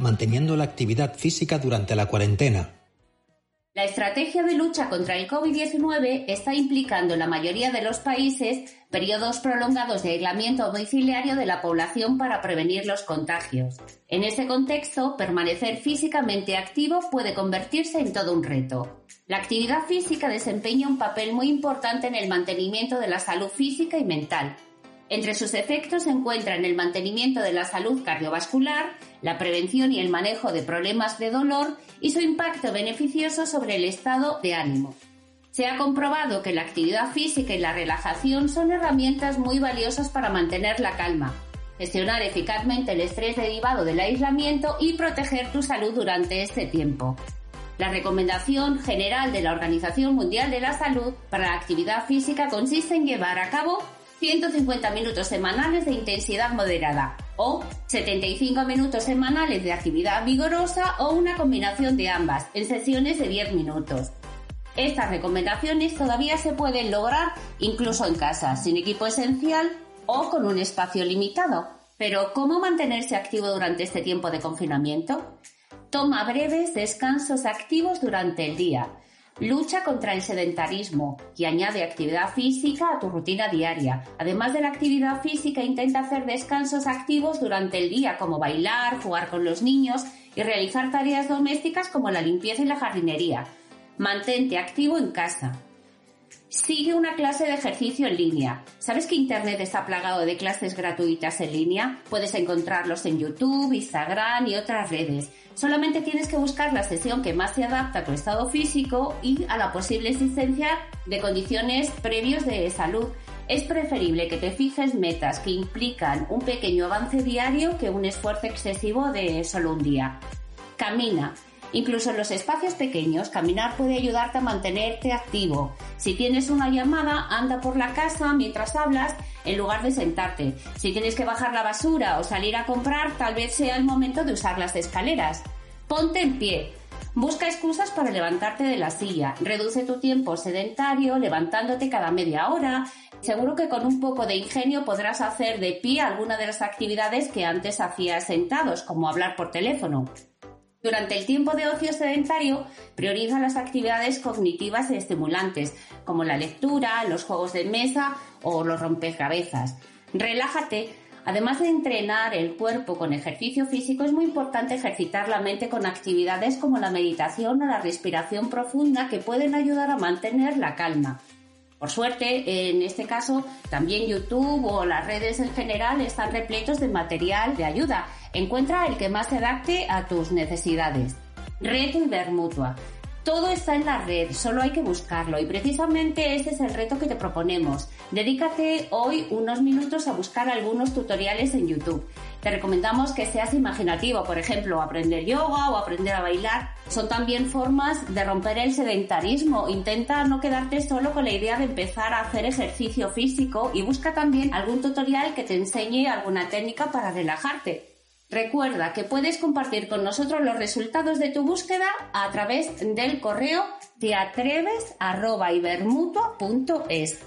manteniendo la actividad física durante la cuarentena. La estrategia de lucha contra el COVID-19 está implicando en la mayoría de los países periodos prolongados de aislamiento domiciliario de la población para prevenir los contagios. En ese contexto, permanecer físicamente activo puede convertirse en todo un reto. La actividad física desempeña un papel muy importante en el mantenimiento de la salud física y mental, entre sus efectos se encuentran el mantenimiento de la salud cardiovascular, la prevención y el manejo de problemas de dolor y su impacto beneficioso sobre el estado de ánimo. Se ha comprobado que la actividad física y la relajación son herramientas muy valiosas para mantener la calma, gestionar eficazmente el estrés derivado del aislamiento y proteger tu salud durante este tiempo. La recomendación general de la Organización Mundial de la Salud para la actividad física consiste en llevar a cabo 150 minutos semanales de intensidad moderada o 75 minutos semanales de actividad vigorosa o una combinación de ambas en sesiones de 10 minutos. Estas recomendaciones todavía se pueden lograr incluso en casa, sin equipo esencial o con un espacio limitado. Pero ¿cómo mantenerse activo durante este tiempo de confinamiento? Toma breves descansos activos durante el día Lucha contra el sedentarismo y añade actividad física a tu rutina diaria. Además de la actividad física, intenta hacer descansos activos durante el día, como bailar, jugar con los niños y realizar tareas domésticas como la limpieza y la jardinería. Mantente activo en casa. Sigue una clase de ejercicio en línea. ¿Sabes que Internet está plagado de clases gratuitas en línea? Puedes encontrarlos en YouTube, Instagram y otras redes. Solamente tienes que buscar la sesión que más se adapta a tu estado físico y a la posible existencia de condiciones previos de salud. Es preferible que te fijes metas que implican un pequeño avance diario que un esfuerzo excesivo de solo un día. Camina. Incluso en los espacios pequeños, caminar puede ayudarte a mantenerte activo. Si tienes una llamada, anda por la casa mientras hablas en lugar de sentarte. Si tienes que bajar la basura o salir a comprar, tal vez sea el momento de usar las escaleras. Ponte en pie. Busca excusas para levantarte de la silla. Reduce tu tiempo sedentario levantándote cada media hora. Seguro que con un poco de ingenio podrás hacer de pie alguna de las actividades que antes hacías sentados, como hablar por teléfono. Durante el tiempo de ocio sedentario, prioriza las actividades cognitivas y estimulantes, como la lectura, los juegos de mesa o los rompecabezas. Relájate. Además de entrenar el cuerpo con ejercicio físico, es muy importante ejercitar la mente con actividades como la meditación o la respiración profunda que pueden ayudar a mantener la calma. Por suerte, en este caso, también YouTube o las redes en general están repletos de material de ayuda Encuentra el que más se adapte a tus necesidades. Red Ibermutua. Todo está en la red, solo hay que buscarlo y precisamente ese es el reto que te proponemos. Dedícate hoy unos minutos a buscar algunos tutoriales en YouTube. Te recomendamos que seas imaginativo, por ejemplo, aprender yoga o aprender a bailar. Son también formas de romper el sedentarismo. Intenta no quedarte solo con la idea de empezar a hacer ejercicio físico y busca también algún tutorial que te enseñe alguna técnica para relajarte. Recuerda que puedes compartir con nosotros los resultados de tu búsqueda a través del correo teatreves.ibermutua.es.